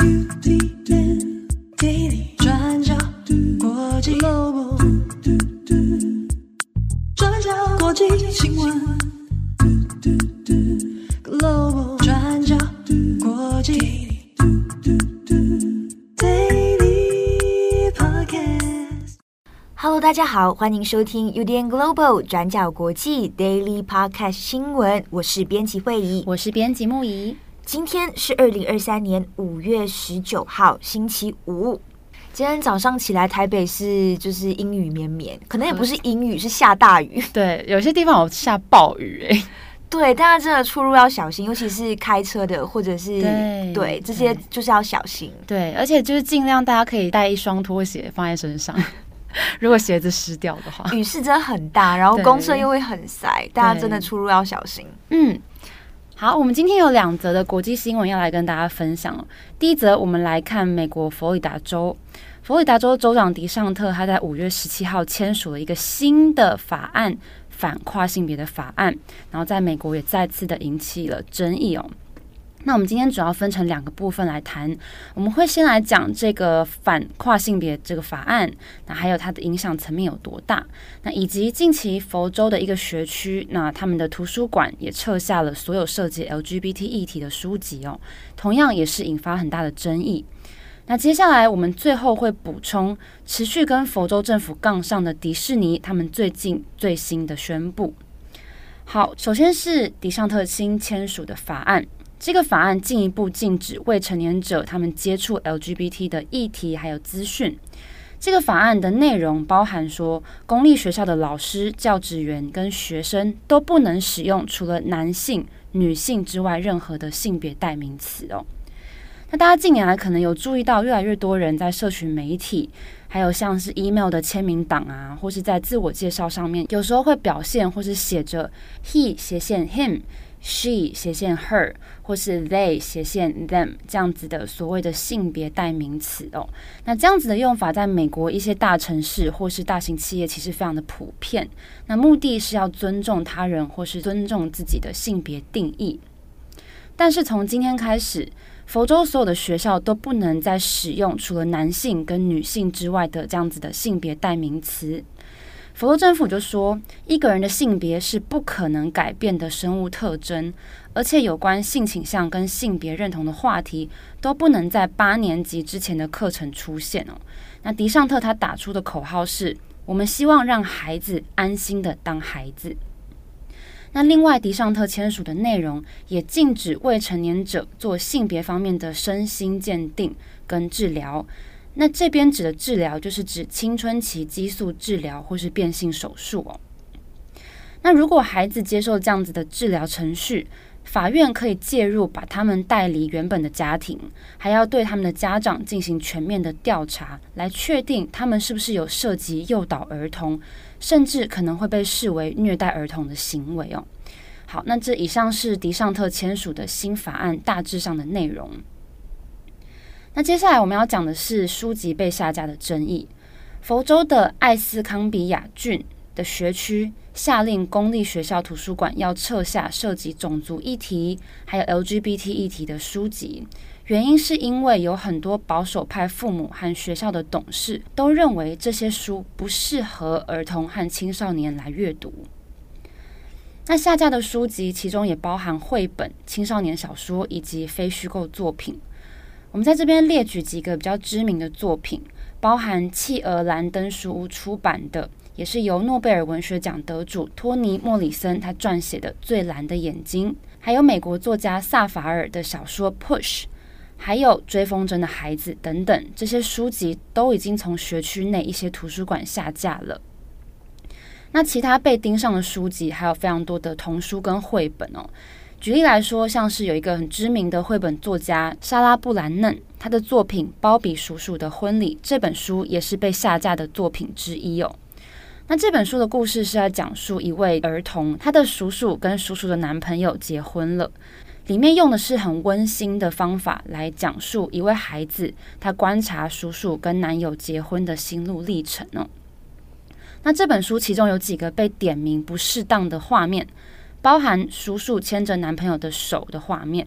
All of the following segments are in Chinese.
Hello，大家好，欢迎收听 UDN Global 转角国际 Daily Podcast 新闻，我是编辑慧仪，我是编辑木仪。今天是二零二三年五月十九号，星期五。今天早上起来，台北是就是阴雨绵绵，可能也不是阴雨，是下大雨。对，有些地方有下暴雨哎。对，大家真的出入要小心，尤其是开车的，或者是对，对这些就是要小心。对，而且就是尽量大家可以带一双拖鞋放在身上，如果鞋子湿掉的话。雨势真的很大，然后公车又会很塞，大家真的出入要小心。嗯。好，我们今天有两则的国际新闻要来跟大家分享。第一则，我们来看美国佛罗里达州，佛罗里达州州长迪尚特他在五月十七号签署了一个新的法案，反跨性别的法案，然后在美国也再次的引起了争议哦。那我们今天主要分成两个部分来谈，我们会先来讲这个反跨性别这个法案，那还有它的影响层面有多大，那以及近期佛州的一个学区，那他们的图书馆也撤下了所有涉及 LGBT 议题的书籍哦，同样也是引发很大的争议。那接下来我们最后会补充持续跟佛州政府杠上的迪士尼，他们最近最新的宣布。好，首先是迪尚特新签署的法案。这个法案进一步禁止未成年者他们接触 LGBT 的议题还有资讯。这个法案的内容包含说，公立学校的老师、教职员跟学生都不能使用除了男性、女性之外任何的性别代名词哦。那大家近年来可能有注意到，越来越多人在社群媒体，还有像是 email 的签名档啊，或是在自我介绍上面，有时候会表现或是写着 he 斜线 him。She 斜线 her，或是 they 斜线 them 这样子的所谓的性别代名词哦，那这样子的用法在美国一些大城市或是大型企业其实非常的普遍。那目的是要尊重他人或是尊重自己的性别定义。但是从今天开始，佛州所有的学校都不能再使用除了男性跟女性之外的这样子的性别代名词。佛罗政府就说，一个人的性别是不可能改变的生物特征，而且有关性倾向跟性别认同的话题都不能在八年级之前的课程出现哦。那迪尚特他打出的口号是：我们希望让孩子安心的当孩子。那另外，迪尚特签署的内容也禁止未成年者做性别方面的身心鉴定跟治疗。那这边指的治疗，就是指青春期激素治疗或是变性手术哦。那如果孩子接受这样子的治疗程序，法院可以介入，把他们带离原本的家庭，还要对他们的家长进行全面的调查，来确定他们是不是有涉及诱导儿童，甚至可能会被视为虐待儿童的行为哦。好，那这以上是迪尚特签署的新法案大致上的内容。那接下来我们要讲的是书籍被下架的争议。佛州的艾斯康比亚郡的学区下令公立学校图书馆要撤下涉及种族议题还有 LGBT 议题的书籍，原因是因为有很多保守派父母和学校的董事都认为这些书不适合儿童和青少年来阅读。那下架的书籍其中也包含绘本、青少年小说以及非虚构作品。我们在这边列举几个比较知名的作品，包含企鹅兰登书屋出版的，也是由诺贝尔文学奖得主托尼·莫里森他撰写的《最蓝的眼睛》，还有美国作家萨法尔的小说《Push》，还有《追风筝的孩子》等等，这些书籍都已经从学区内一些图书馆下架了。那其他被盯上的书籍还有非常多的童书跟绘本哦。举例来说，像是有一个很知名的绘本作家莎拉布兰嫩，他的作品《鲍比叔叔的婚礼》这本书也是被下架的作品之一哦。那这本书的故事是在讲述一位儿童，他的叔叔跟叔叔的男朋友结婚了，里面用的是很温馨的方法来讲述一位孩子他观察叔叔跟男友结婚的心路历程哦。那这本书其中有几个被点名不适当的画面。包含叔叔牵着男朋友的手的画面，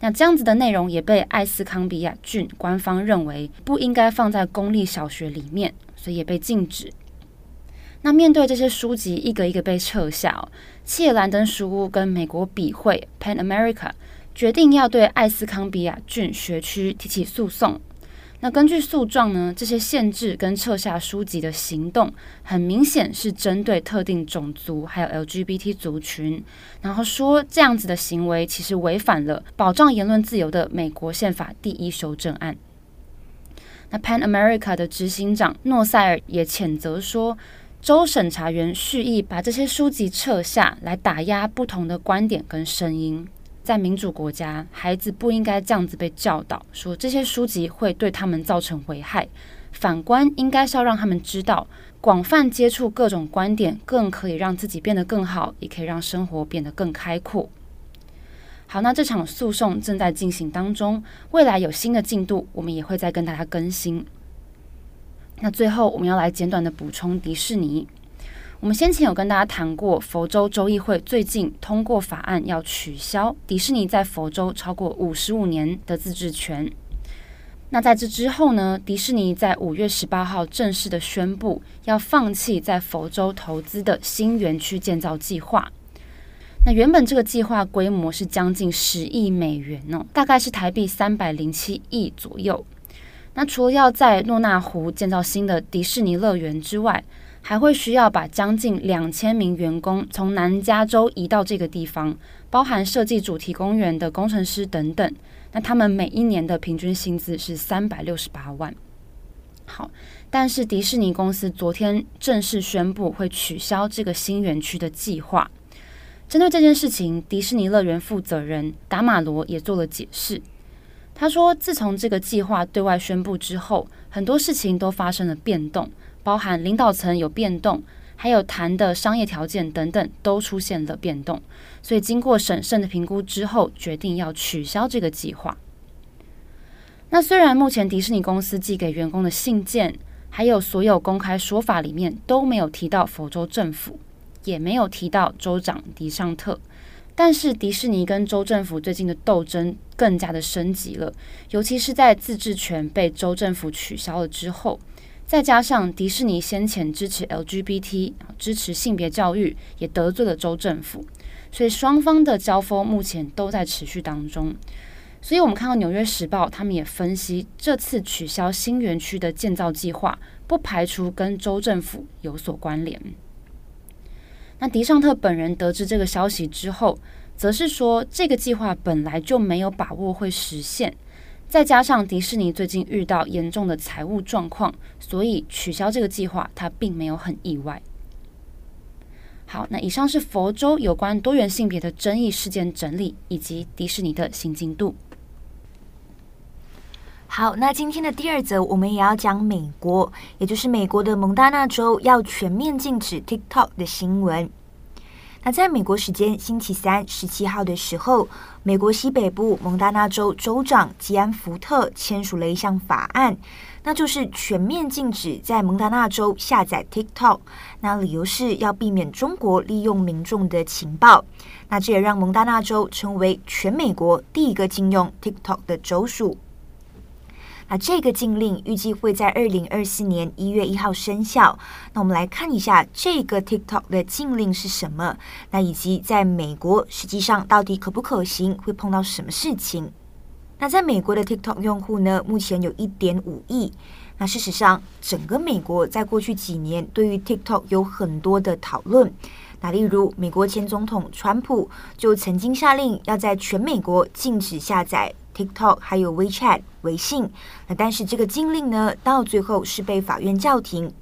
那这样子的内容也被艾斯康比亚郡官方认为不应该放在公立小学里面，所以也被禁止。那面对这些书籍一个一个被撤下，切兰登书屋跟美国笔会 （Pan America 决定要对艾斯康比亚郡学区提起诉讼。那根据诉状呢，这些限制跟撤下书籍的行动，很明显是针对特定种族还有 LGBT 族群，然后说这样子的行为其实违反了保障言论自由的美国宪法第一修正案。那 Pan America 的执行长诺塞尔也谴责说，州审查员蓄意把这些书籍撤下来打压不同的观点跟声音。在民主国家，孩子不应该这样子被教导，说这些书籍会对他们造成危害。反观，应该是要让他们知道，广泛接触各种观点，更可以让自己变得更好，也可以让生活变得更开阔。好，那这场诉讼正在进行当中，未来有新的进度，我们也会再跟大家更新。那最后，我们要来简短的补充迪士尼。我们先前有跟大家谈过，佛州州议会最近通过法案，要取消迪士尼在佛州超过五十五年的自治权。那在这之后呢，迪士尼在五月十八号正式的宣布，要放弃在佛州投资的新园区建造计划。那原本这个计划规模是将近十亿美元哦，大概是台币三百零七亿左右。那除了要在诺纳湖建造新的迪士尼乐园之外，还会需要把将近两千名员工从南加州移到这个地方，包含设计主题公园的工程师等等。那他们每一年的平均薪资是三百六十八万。好，但是迪士尼公司昨天正式宣布会取消这个新园区的计划。针对这件事情，迪士尼乐园负责人达马罗也做了解释。他说，自从这个计划对外宣布之后，很多事情都发生了变动。包含领导层有变动，还有谈的商业条件等等都出现了变动，所以经过审慎的评估之后，决定要取消这个计划。那虽然目前迪士尼公司寄给员工的信件，还有所有公开说法里面都没有提到佛州政府，也没有提到州长迪尚特，但是迪士尼跟州政府最近的斗争更加的升级了，尤其是在自治权被州政府取消了之后。再加上迪士尼先前支持 LGBT、支持性别教育，也得罪了州政府，所以双方的交锋目前都在持续当中。所以，我们看到《纽约时报》他们也分析，这次取消新园区的建造计划，不排除跟州政府有所关联。那迪尚特本人得知这个消息之后，则是说，这个计划本来就没有把握会实现。再加上迪士尼最近遇到严重的财务状况，所以取消这个计划，他并没有很意外。好，那以上是佛州有关多元性别的争议事件整理，以及迪士尼的新进度。好，那今天的第二则，我们也要讲美国，也就是美国的蒙大拿州要全面禁止 TikTok 的新闻。那在美国时间星期三十七号的时候，美国西北部蒙大拿州州长吉安福特签署了一项法案，那就是全面禁止在蒙大拿州下载 TikTok。那理由是要避免中国利用民众的情报。那这也让蒙大拿州成为全美国第一个禁用 TikTok 的州属。那这个禁令预计会在二零二四年一月一号生效。那我们来看一下这个 TikTok 的禁令是什么，那以及在美国实际上到底可不可行，会碰到什么事情？那在美国的 TikTok 用户呢，目前有一点五亿。那事实上，整个美国在过去几年对于 TikTok 有很多的讨论。那例如，美国前总统川普就曾经下令要在全美国禁止下载。TikTok 还有 WeChat 微信，那但是这个禁令呢，到最后是被法院叫停。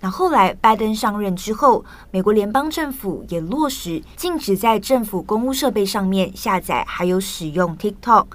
那后来拜登上任之后，美国联邦政府也落实禁止在政府公务设备上面下载还有使用 TikTok。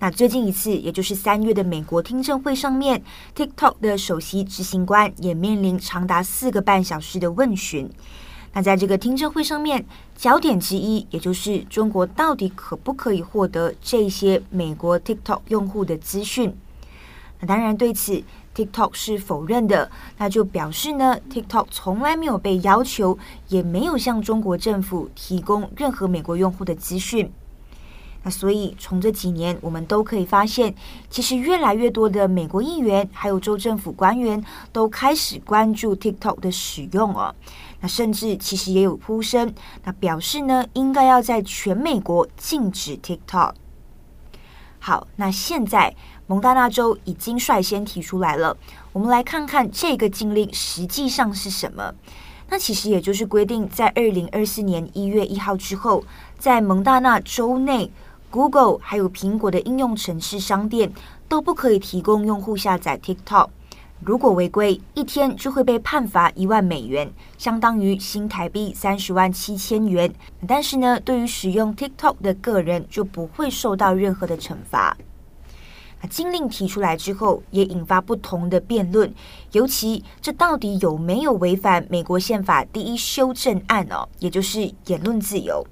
那最近一次，也就是三月的美国听证会上面，TikTok 的首席执行官也面临长达四个半小时的问询。那在这个听证会上面，焦点之一，也就是中国到底可不可以获得这些美国 TikTok 用户的资讯？那当然对此，TikTok 是否认的，那就表示呢，TikTok 从来没有被要求，也没有向中国政府提供任何美国用户的资讯。那所以从这几年，我们都可以发现，其实越来越多的美国议员还有州政府官员都开始关注 TikTok 的使用哦。那甚至其实也有呼声，那表示呢，应该要在全美国禁止 TikTok。好，那现在蒙大拿州已经率先提出来了，我们来看看这个禁令实际上是什么。那其实也就是规定，在二零二四年一月一号之后，在蒙大拿州内。Google 还有苹果的应用程式商店都不可以提供用户下载 TikTok。如果违规，一天就会被判罚一万美元，相当于新台币三十万七千元。但是呢，对于使用 TikTok 的个人就不会受到任何的惩罚。禁令提出来之后，也引发不同的辩论，尤其这到底有没有违反美国宪法第一修正案哦，也就是言论自由。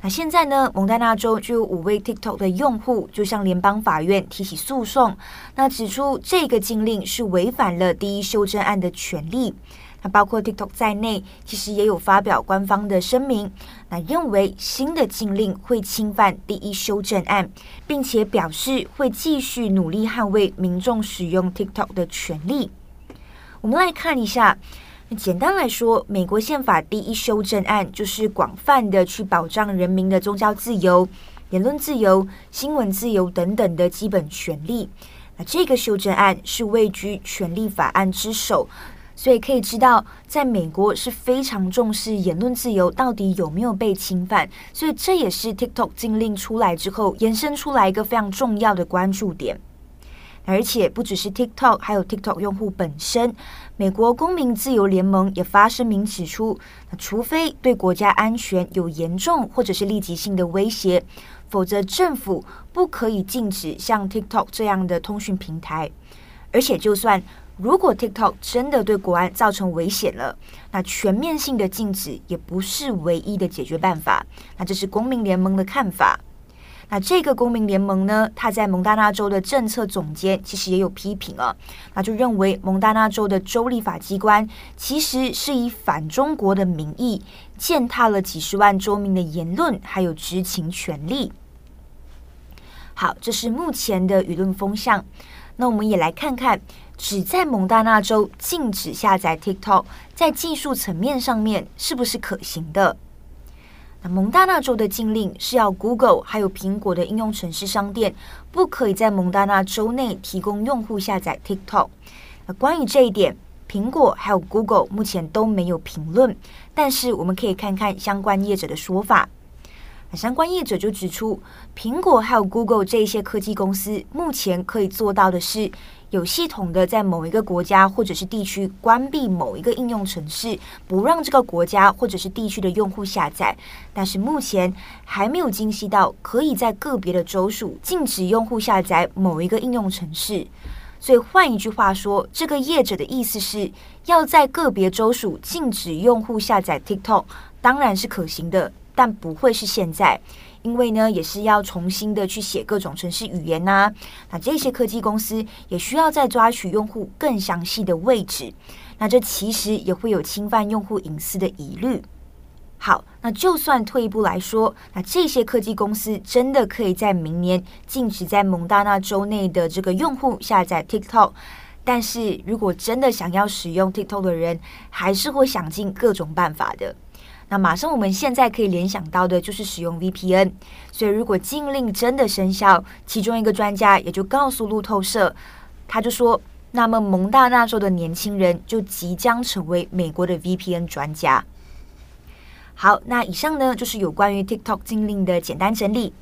那现在呢，蒙大拿州就有五位 TikTok 的用户就向联邦法院提起诉讼，那指出这个禁令是违反了第一修正案的权利。那包括 TikTok 在内，其实也有发表官方的声明，那认为新的禁令会侵犯第一修正案，并且表示会继续努力捍卫民众使用 TikTok 的权利。我们来看一下。简单来说，美国宪法第一修正案就是广泛的去保障人民的宗教自由、言论自由、新闻自由等等的基本权利。那这个修正案是位居权利法案之首，所以可以知道，在美国是非常重视言论自由到底有没有被侵犯。所以这也是 TikTok 禁令出来之后延伸出来一个非常重要的关注点。而且不只是 TikTok，还有 TikTok 用户本身。美国公民自由联盟也发声明指出，那除非对国家安全有严重或者是立即性的威胁，否则政府不可以禁止像 TikTok 这样的通讯平台。而且，就算如果 TikTok 真的对国安造成危险了，那全面性的禁止也不是唯一的解决办法。那这是公民联盟的看法。那这个公民联盟呢，他在蒙大拿州的政策总监其实也有批评啊，那就认为蒙大拿州的州立法机关其实是以反中国的名义践踏了几十万州民的言论还有知情权利。好，这是目前的舆论风向。那我们也来看看，只在蒙大拿州禁止下载 TikTok，在技术层面上面是不是可行的？那蒙大拿州的禁令是要 Google 还有苹果的应用程式商店不可以在蒙大拿州内提供用户下载 TikTok。那关于这一点，苹果还有 Google 目前都没有评论，但是我们可以看看相关业者的说法。相关业者就指出，苹果还有 Google 这些科技公司目前可以做到的是。有系统的在某一个国家或者是地区关闭某一个应用程式，不让这个国家或者是地区的用户下载。但是目前还没有精细到可以在个别的州属禁止用户下载某一个应用程式。所以换一句话说，这个业者的意思是要在个别州属禁止用户下载 TikTok，当然是可行的，但不会是现在。因为呢，也是要重新的去写各种程式语言呐、那这些科技公司也需要再抓取用户更详细的位置，那这其实也会有侵犯用户隐私的疑虑。好，那就算退一步来说，那这些科技公司真的可以在明年禁止在蒙大拿州内的这个用户下载 TikTok，但是如果真的想要使用 TikTok 的人，还是会想尽各种办法的。那马上我们现在可以联想到的就是使用 VPN，所以如果禁令真的生效，其中一个专家也就告诉路透社，他就说，那么蒙大拿州的年轻人就即将成为美国的 VPN 专家。好，那以上呢就是有关于 TikTok 禁令的简单整理。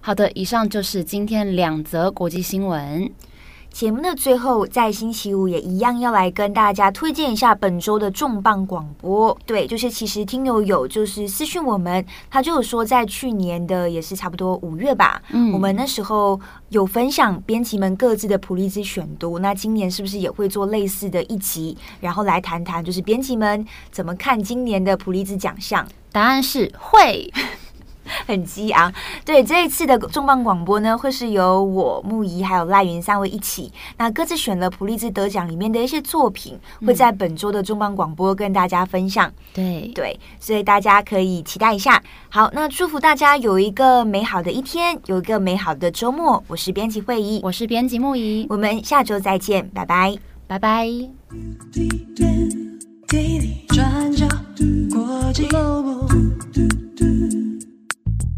好的，以上就是今天两则国际新闻。节目的最后，在星期五也一样要来跟大家推荐一下本周的重磅广播。对，就是其实听友有就是私讯我们，他就有说在去年的也是差不多五月吧，嗯，我们那时候有分享编辑们各自的普利兹选读。那今年是不是也会做类似的一集，然后来谈谈就是编辑们怎么看今年的普利兹奖项？答案是会。很激昂。对，这一次的重磅广播呢，会是由我木仪还有赖云三位一起，那各自选了普利兹得奖里面的一些作品，会在本周的重磅广播跟大家分享。对对，所以大家可以期待一下。好，那祝福大家有一个美好的一天，有一个美好的周末。我是编辑会议，我是编辑木仪，我们下周再见，拜拜，拜拜。转角国际，